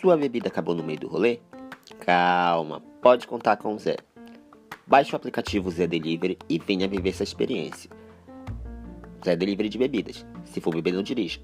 Sua bebida acabou no meio do rolê? Calma, pode contar com o Zé. Baixe o aplicativo Zé Delivery e venha viver essa experiência. Zé Delivery de bebidas. Se for beber, não dirija.